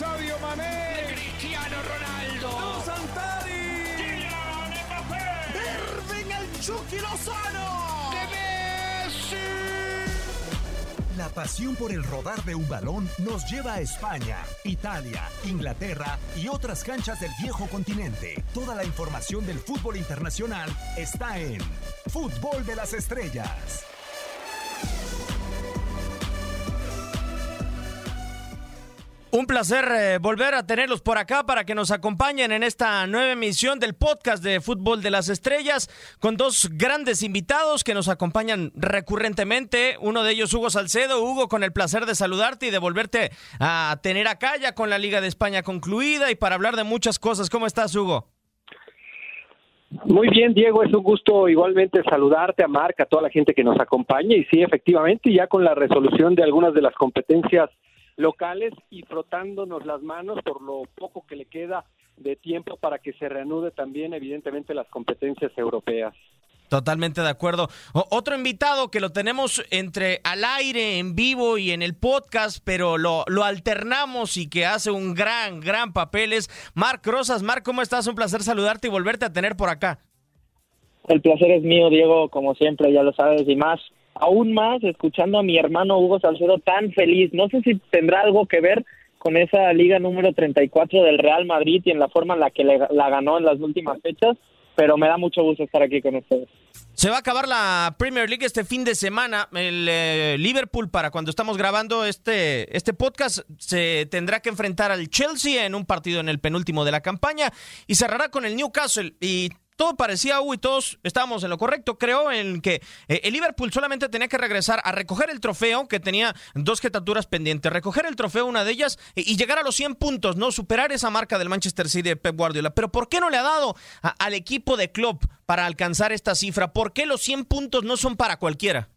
Sadio Mané. Cristiano Ronaldo. Santari. Kylian Mbappé. Irving el Chucky Lozano. De Messi. La pasión por el rodar de un balón nos lleva a España, Italia, Inglaterra y otras canchas del viejo continente. Toda la información del fútbol internacional está en Fútbol de las Estrellas. Un placer eh, volver a tenerlos por acá para que nos acompañen en esta nueva emisión del podcast de Fútbol de las Estrellas con dos grandes invitados que nos acompañan recurrentemente. Uno de ellos, Hugo Salcedo. Hugo, con el placer de saludarte y de volverte a tener acá ya con la Liga de España concluida y para hablar de muchas cosas. ¿Cómo estás, Hugo? Muy bien, Diego, es un gusto igualmente saludarte a Marca, a toda la gente que nos acompaña y sí, efectivamente, ya con la resolución de algunas de las competencias locales y frotándonos las manos por lo poco que le queda de tiempo para que se reanude también evidentemente las competencias europeas. Totalmente de acuerdo. O- otro invitado que lo tenemos entre al aire, en vivo y en el podcast, pero lo, lo alternamos y que hace un gran, gran papel es Marc Rosas. Marc, ¿cómo estás? Un placer saludarte y volverte a tener por acá. El placer es mío, Diego, como siempre, ya lo sabes, y más, aún más, escuchando a mi hermano Hugo Salcedo tan feliz. No sé si tendrá algo que ver con esa liga número 34 del Real Madrid y en la forma en la que la ganó en las últimas fechas, pero me da mucho gusto estar aquí con ustedes. Se va a acabar la Premier League este fin de semana. El eh, Liverpool, para cuando estamos grabando este, este podcast, se tendrá que enfrentar al Chelsea en un partido en el penúltimo de la campaña y cerrará con el Newcastle. Y todo parecía, uy, todos estábamos en lo correcto, creo, en que eh, el Liverpool solamente tenía que regresar a recoger el trofeo, que tenía dos jetaturas pendientes, recoger el trofeo, una de ellas, y, llegar a los 100 puntos, ¿no? Superar esa marca del Manchester City de Pep Guardiola. Pero ¿por qué no le ha dado al equipo de Klopp para alcanzar esta cifra? ¿Por qué los 100 puntos no son para cualquiera?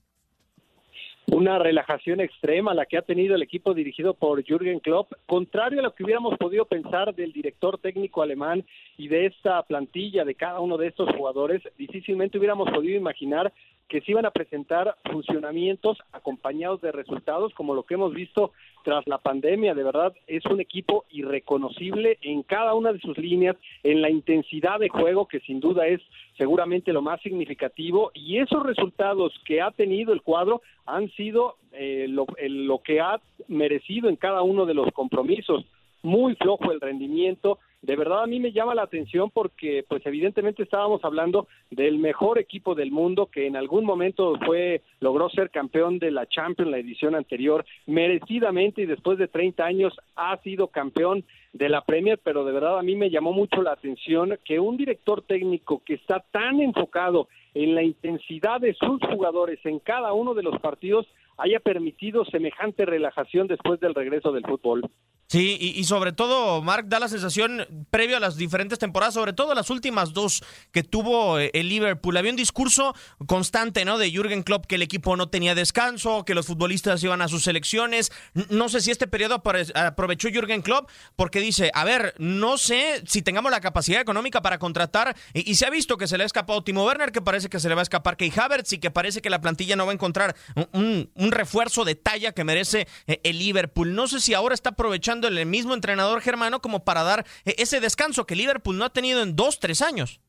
Una relajación extrema la que ha tenido el equipo dirigido por Jürgen Klopp, contrario a lo que hubiéramos podido pensar del director técnico alemán y de esta plantilla de cada uno de estos jugadores, difícilmente hubiéramos podido imaginar que se iban a presentar funcionamientos acompañados de resultados como lo que hemos visto tras la pandemia. De verdad, es un equipo irreconocible en cada una de sus líneas, en la intensidad de juego, que sin duda es seguramente lo más significativo, y esos resultados que ha tenido el cuadro han sido eh, lo, el- lo que ha merecido en cada uno de los compromisos. Muy flojo el rendimiento. De verdad a mí me llama la atención porque pues evidentemente estábamos hablando del mejor equipo del mundo que en algún momento fue logró ser campeón de la Champions la edición anterior merecidamente y después de 30 años ha sido campeón de la Premier, pero de verdad a mí me llamó mucho la atención que un director técnico que está tan enfocado en la intensidad de sus jugadores en cada uno de los partidos haya permitido semejante relajación después del regreso del fútbol. Sí, y, y sobre todo, Mark, da la sensación, previo a las diferentes temporadas, sobre todo las últimas dos que tuvo eh, el Liverpool, había un discurso constante, ¿no? De Jürgen Klopp que el equipo no tenía descanso, que los futbolistas iban a sus selecciones. No sé si este periodo aprovechó Jürgen Klopp porque dice, a ver, no sé si tengamos la capacidad económica para contratar, y, se ha visto que se le ha escapado Timo Werner, que parece que se le va a escapar Key Havertz y que parece que la plantilla no va a encontrar un refuerzo de talla que merece eh, el Liverpool. No sé si ahora está aprovechando el mismo entrenador germano como para dar eh, ese descanso que Liverpool no ha tenido en dos, tres años.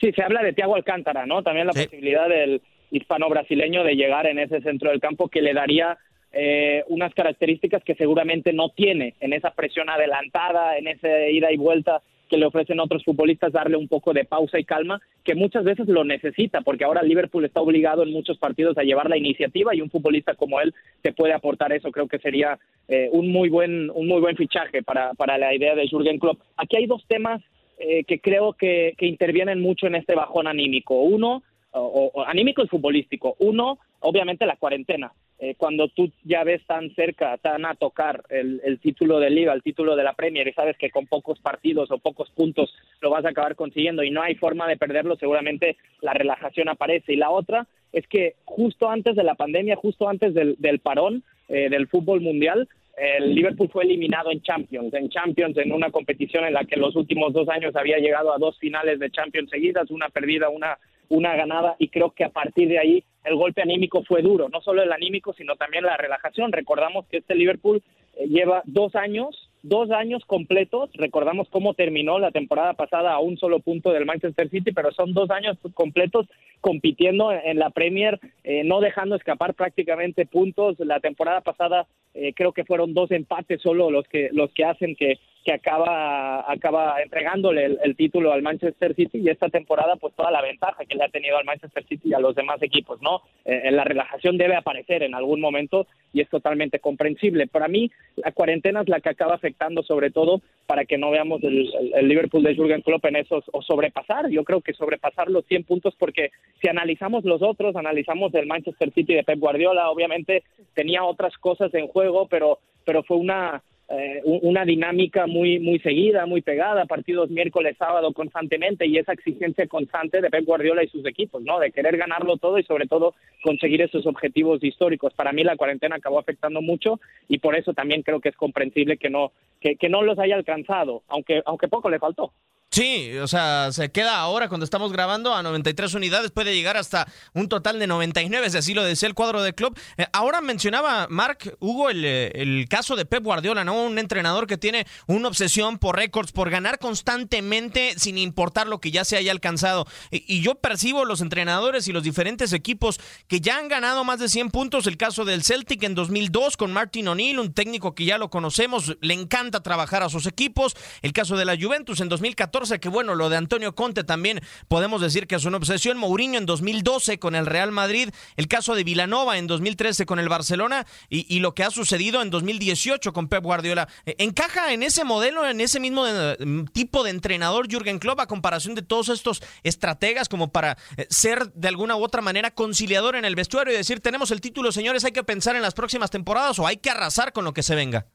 Sí, se habla de Thiago Alcántara, ¿no? También la Sí. posibilidad del hispano-brasileño de llegar en ese centro del campo que le daría eh, unas características que seguramente no tiene en esa presión adelantada, en esa ida y vuelta que le ofrecen otros futbolistas, darle un poco de pausa y calma, que muchas veces lo necesita, porque ahora Liverpool está obligado en muchos partidos a llevar la iniciativa y un futbolista como él te puede aportar eso. Creo que sería eh, un muy buen un muy buen fichaje para, para la idea de Jürgen Klopp. Aquí hay dos temas eh, que creo que, que intervienen mucho en este bajón anímico. Uno, o, o anímico y futbolístico. Uno, obviamente la cuarentena. Eh, cuando tú ya ves tan cerca, tan a tocar el, el título de Liga, el título de la Premier y sabes que con pocos partidos o pocos puntos lo vas a acabar consiguiendo y no hay forma de perderlo, seguramente la relajación aparece. Y la otra es que justo antes de la pandemia, justo antes del, parón eh, del fútbol mundial, el Liverpool fue eliminado en Champions, en Champions, en una competición en la que los últimos dos años había llegado a dos finales de Champions seguidas, una perdida, una, una ganada, y creo que a partir de ahí el golpe anímico fue duro, no solo el anímico, sino también la relajación. Recordamos que este Liverpool eh, lleva dos años dos años completos. Recordamos cómo terminó la temporada pasada a un solo punto del Manchester City, pero son dos años completos compitiendo en la Premier, eh, no dejando escapar prácticamente puntos. La temporada pasada eh, creo que fueron dos empates solo los que los que hacen que que acaba acaba entregándole el, título al Manchester City. Y esta temporada pues toda la ventaja que le ha tenido al Manchester City y a los demás equipos no eh, la relajación debe aparecer en algún momento y es totalmente comprensible. Para mí la cuarentena es la que acaba afectando sobre todo para que no veamos el, el Liverpool de Jurgen Klopp en esos o sobrepasar yo creo que sobrepasar los 100 puntos porque si analizamos los otros analizamos el Manchester City de Pep Guardiola obviamente tenía otras cosas en juego pero pero fue una eh, una dinámica muy muy seguida, muy pegada, partidos miércoles, sábado constantemente y esa exigencia constante de Pep Guardiola y sus equipos, ¿no? De querer ganarlo todo y sobre todo conseguir esos objetivos históricos. Para mí la cuarentena acabó afectando mucho y por eso también creo que es comprensible que no que, que no los haya alcanzado, aunque aunque poco le faltó. Sí, o sea, se queda ahora cuando estamos grabando a 93 unidades, puede llegar hasta un total de 99, si así lo decía el cuadro de club. Eh, ahora mencionaba Mark Hugo el, eh, el, caso de Pep Guardiola, ¿no? Un entrenador que tiene una obsesión por récords, por ganar constantemente sin importar lo que ya se haya alcanzado. Y, y, yo percibo los entrenadores y los diferentes equipos que ya han ganado más de 100 puntos. El caso del Celtic en 2002 con Martin O'Neill, un técnico que ya lo conocemos, le encanta trabajar a sus equipos. El caso de la Juventus en 2014 que bueno, lo de Antonio Conte también podemos decir que es una obsesión. Mourinho en 2012 con el Real Madrid, el caso de Vilanova en 2013 con el Barcelona y, lo que ha sucedido en 2018 con Pep Guardiola. Eh, ¿Encaja en ese modelo, en ese mismo eh, tipo de entrenador Jürgen Klopp a comparación de todos estos estrategas como para eh, ser de alguna u otra manera conciliador en el vestuario y decir, tenemos el título, señores, hay que pensar en las próximas temporadas o hay que arrasar con lo que se venga?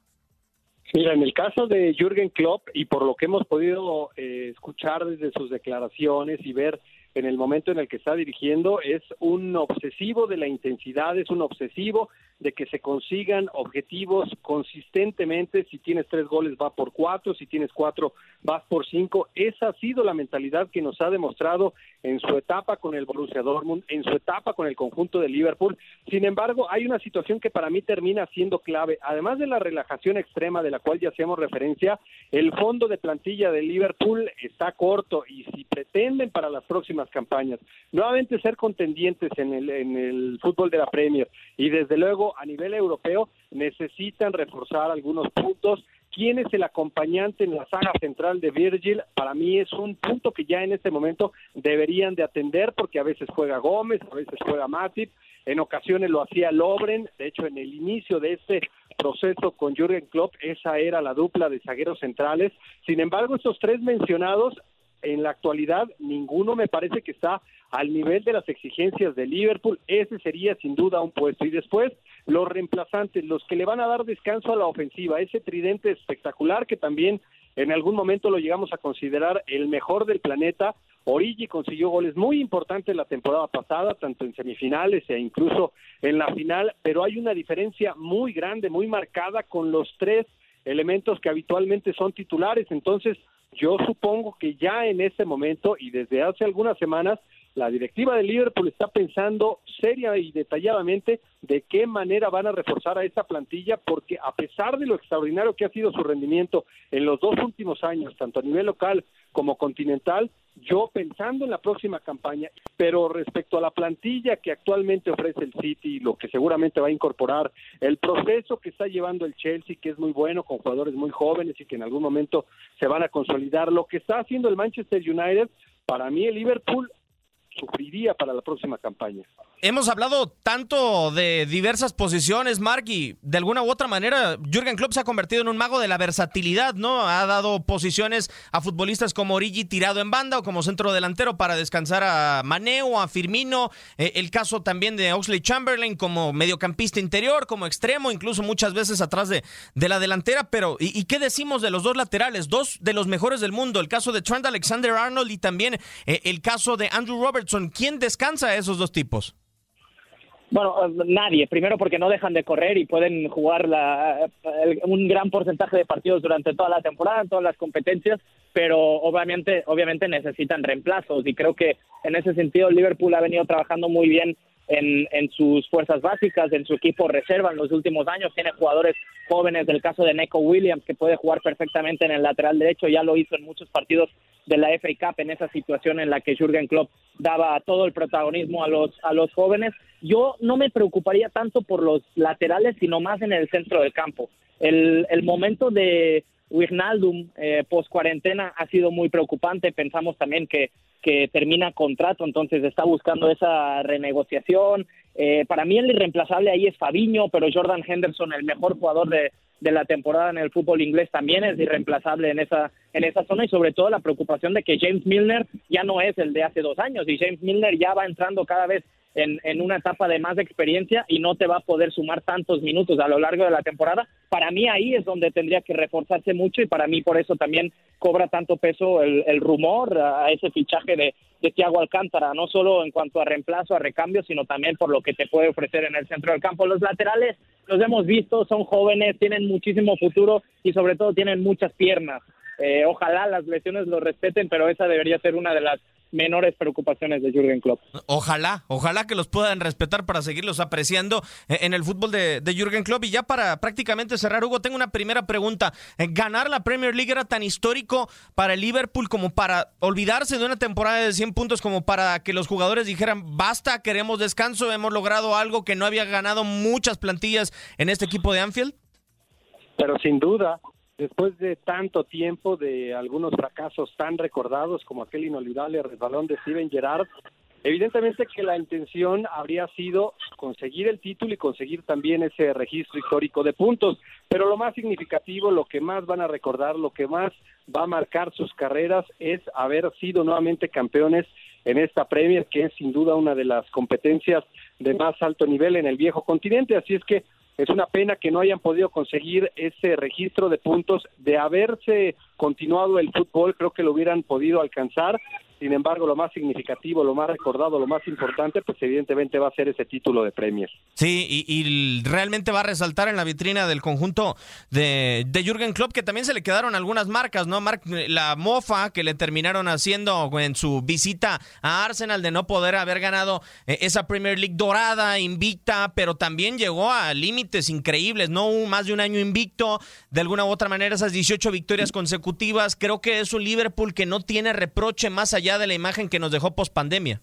Mira, en el caso de Jürgen Klopp y por lo que hemos podido eh, escuchar desde sus declaraciones y ver en el momento en el que está dirigiendo, es un obsesivo de la intensidad, es un obsesivo de que se consigan objetivos consistentemente. Si tienes tres goles, va por cuatro. Si tienes cuatro, vas por cinco. Esa ha sido la mentalidad que nos ha demostrado en su etapa con el Borussia Dortmund, en su etapa con el conjunto de Liverpool. Sin embargo, hay una situación que para mí termina siendo clave. Además de la relajación extrema de la cual ya hacemos referencia, el fondo de plantilla de Liverpool está corto y si pretenden para las próximas campañas nuevamente ser contendientes en el, en el fútbol de la Premier y desde luego a nivel europeo necesitan reforzar algunos puntos. ¿Quién es el acompañante en la saga central de Virgil? Para mí es un punto que ya en este momento deberían de atender porque a veces juega Gómez, a veces juega Matip, en ocasiones lo hacía Lobren, de hecho en el inicio de este proceso con Jürgen Klopp esa era la dupla de zagueros centrales. Sin embargo, estos tres mencionados en la actualidad ninguno me parece que está al nivel de las exigencias de Liverpool. Ese sería sin duda un puesto. Y después los reemplazantes, los que le van a dar descanso a la ofensiva, ese tridente espectacular que también en algún momento lo llegamos a considerar el mejor del planeta. Origi consiguió goles muy importantes la temporada pasada, tanto en semifinales e incluso en la final, pero hay una diferencia muy grande, muy marcada con los tres elementos que habitualmente son titulares. Entonces, yo supongo que ya en este momento y desde hace algunas semanas la directiva de Liverpool está pensando seria y detalladamente de qué manera van a reforzar a esa plantilla, porque a pesar de lo extraordinario que ha sido su rendimiento en los dos últimos años, tanto a nivel local como continental, yo pensando en la próxima campaña, pero respecto a la plantilla que actualmente ofrece el City, lo que seguramente va a incorporar, el proceso que está llevando el Chelsea, que es muy bueno, con jugadores muy jóvenes y que en algún momento se van a consolidar, lo que está haciendo el Manchester United, para mí el Liverpool sufriría para la próxima campaña. Hemos hablado tanto de diversas posiciones, Mark, y de alguna u otra manera Jürgen Klopp se ha convertido en un mago de la versatilidad, ¿no? Ha dado posiciones a futbolistas como Origi tirado en banda o como centro delantero para descansar a Mané o a Firmino. Eh, el caso también de Oxley Chamberlain como mediocampista interior, como extremo, incluso muchas veces atrás de, la delantera. Pero, ¿y, qué decimos de los dos laterales? Dos de los mejores del mundo. El caso de Trent Alexander Arnold y también eh, el caso de Andrew ¿Quién descansa a esos dos tipos? Bueno, nadie. Primero porque no dejan de correr y pueden jugar la, un gran porcentaje de partidos durante toda la temporada, todas las competencias, pero obviamente, obviamente necesitan reemplazos y creo que en ese sentido Liverpool ha venido trabajando muy bien en, en sus fuerzas básicas, en su equipo reserva en los últimos años. Tiene jugadores jóvenes del caso de Neko Williams, que puede jugar perfectamente en el lateral derecho, ya lo hizo en muchos partidos de la FA Cup en esa situación en la que Jürgen Klopp daba todo el protagonismo a los a los jóvenes. Yo no me preocuparía tanto por los laterales, sino más en el centro del campo. El, el momento de Wijnaldum eh, post cuarentena ha sido muy preocupante. Pensamos también que, que termina contrato, entonces está buscando esa renegociación. Eh, para mí el irreemplazable ahí es Fabiño, pero Jordan Henderson, el mejor jugador de, de la temporada en el fútbol inglés también es irreemplazable en esa en esa zona y sobre todo la preocupación de que James Milner ya no es el de hace dos años y James Milner ya va entrando cada vez en, en una etapa de más experiencia y no te va a poder sumar tantos minutos a lo largo de la temporada. Para mí ahí es donde tendría que reforzarse mucho y para mí por eso también cobra tanto peso el, el rumor a ese fichaje de, de Alcántara, no solo en cuanto a reemplazo, a recambio, sino también por lo que te puede ofrecer en el centro del campo. Los laterales los hemos visto, son jóvenes, tienen muchísimo futuro y sobre todo tienen muchas piernas. Eh, ojalá las lesiones lo respeten, pero esa debería ser una de las menores preocupaciones de Jürgen Klopp. Ojalá, ojalá que los puedan respetar para seguirlos apreciando eh, en el fútbol de, de Jürgen Klopp. Y ya para prácticamente cerrar, Hugo, tengo una primera pregunta. Eh, ¿Ganar la Premier League era tan histórico para el Liverpool como para olvidarse de una temporada de 100 puntos, como para que los jugadores dijeran, basta, queremos descanso, hemos logrado algo que no había ganado muchas plantillas en este equipo de Anfield? Pero sin duda, después de tanto tiempo de algunos fracasos tan recordados como aquel inolvidable resbalón de Steven Gerrard, evidentemente que la intención habría sido conseguir el título y conseguir también ese registro histórico de puntos, pero lo más significativo, lo que más van a recordar, lo que más va a marcar sus carreras es haber sido nuevamente campeones en esta Premier, que es sin duda una de las competencias de más alto nivel en el viejo continente, así es que es una pena que no hayan podido conseguir ese registro de puntos. De haberse continuado el fútbol, creo que lo hubieran podido alcanzar. Sin embargo, lo más significativo, lo más recordado, lo más importante, pues evidentemente va a ser ese título de Premier. Sí, y, realmente va a resaltar en la vitrina del conjunto de, de Jürgen Klopp, que también se le quedaron algunas marcas, ¿no? Mar la mofa que le terminaron haciendo en su visita a Arsenal de no poder haber ganado eh, esa Premier League dorada, invicta, pero también llegó a límites increíbles, ¿no? Más de un año invicto, de alguna u otra manera esas 18 victorias consecutivas. Creo que es un Liverpool que no tiene reproche más allá de la imagen que nos dejó post pandemia.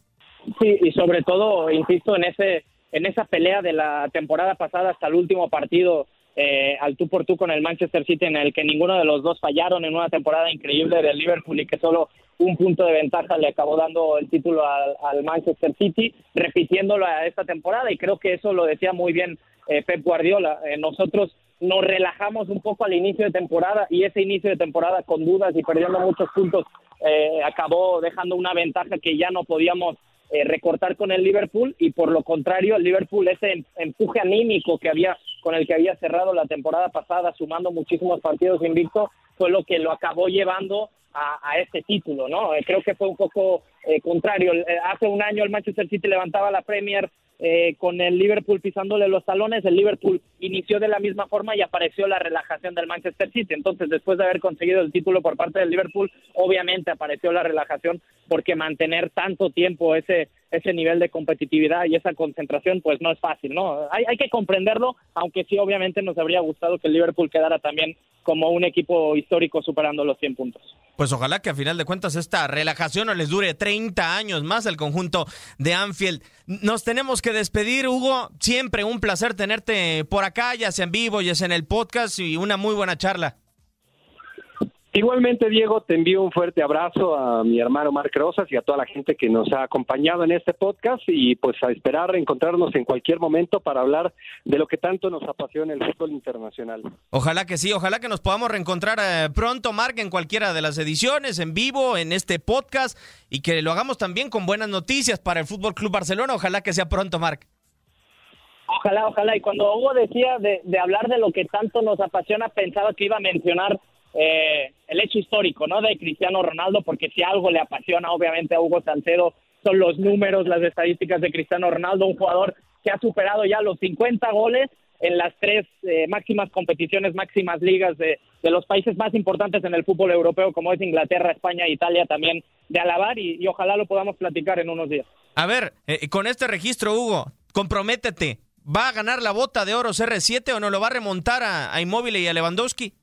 Sí, y sobre todo, insisto, en ese en esa pelea de la temporada pasada hasta el último partido eh, al tú por tú con el Manchester City en el que ninguno de los dos fallaron en una temporada increíble del Liverpool y que solo un punto de ventaja le acabó dando el título al, al Manchester City, repitiéndolo a esta temporada y creo que eso lo decía muy bien eh, Pep Guardiola. Eh, nosotros nos relajamos un poco al inicio de temporada y ese inicio de temporada con dudas y perdiendo muchos puntos eh, acabó dejando una ventaja que ya no podíamos eh, recortar con el Liverpool y por lo contrario el Liverpool ese em, empuje anímico que había con el que había cerrado la temporada pasada sumando muchísimos partidos invicto fue lo que lo acabó llevando a, a este título, ¿no? Eh, creo que fue un poco eh, contrario. Eh, hace un año el Manchester City levantaba la Premier eh, con el Liverpool pisándole los talones, el Liverpool inició de la misma forma y apareció la relajación del Manchester City. Entonces, después de haber conseguido el título por parte del Liverpool, obviamente apareció la relajación porque mantener tanto tiempo ese ese nivel de competitividad y esa concentración, pues no es fácil, ¿no? Hay, hay que comprenderlo, aunque sí, obviamente nos habría gustado que el Liverpool quedara también como un equipo histórico superando los 100 puntos. Pues ojalá que a final de cuentas esta relajación no les dure 30 años más al conjunto de Anfield. Nos tenemos que despedir, Hugo. Siempre un placer tenerte por acá, ya sea en vivo, ya sea en el podcast y una muy buena charla. Igualmente, Diego, te envío un fuerte abrazo a mi hermano Marc Rosas y a toda la gente que nos ha acompañado en este podcast y pues a esperar encontrarnos en cualquier momento para hablar de lo que tanto nos apasiona el fútbol internacional. Ojalá que sí, ojalá que nos podamos reencontrar eh, pronto, Marc, en cualquiera de las ediciones, en vivo, en este podcast y que lo hagamos también con buenas noticias para el Fútbol Club Barcelona. Ojalá que sea pronto, Marc. Ojalá, ojalá. Y cuando Hugo decía de, hablar de lo que tanto nos apasiona, pensaba que iba a mencionar eh, el hecho histórico, ¿no? De Cristiano Ronaldo, porque si algo le apasiona, obviamente, a Hugo Salcedo, son los números, las estadísticas de Cristiano Ronaldo, un jugador que ha superado ya los 50 goles en las tres eh, máximas competiciones, máximas ligas de, los países más importantes en el fútbol europeo, como es Inglaterra, España Italia, también de alabar y, y ojalá lo podamos platicar en unos días. A ver, eh, con este registro, Hugo, comprométete. ¿Va a ganar la bota de oro CR7 o no lo va a remontar a, a Immobile y a Lewandowski?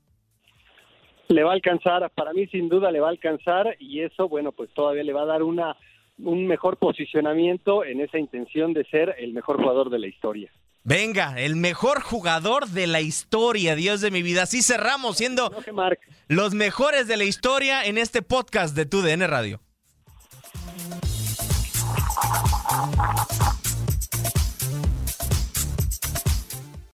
Le va a alcanzar, para mí sin duda le va a alcanzar y eso, bueno, pues todavía le va a dar una un mejor posicionamiento en esa intención de ser el mejor jugador de la historia. Venga, el mejor jugador de la historia, Dios de mi vida. Así cerramos siendo No, los mejores de la historia en este podcast de TUDN Radio.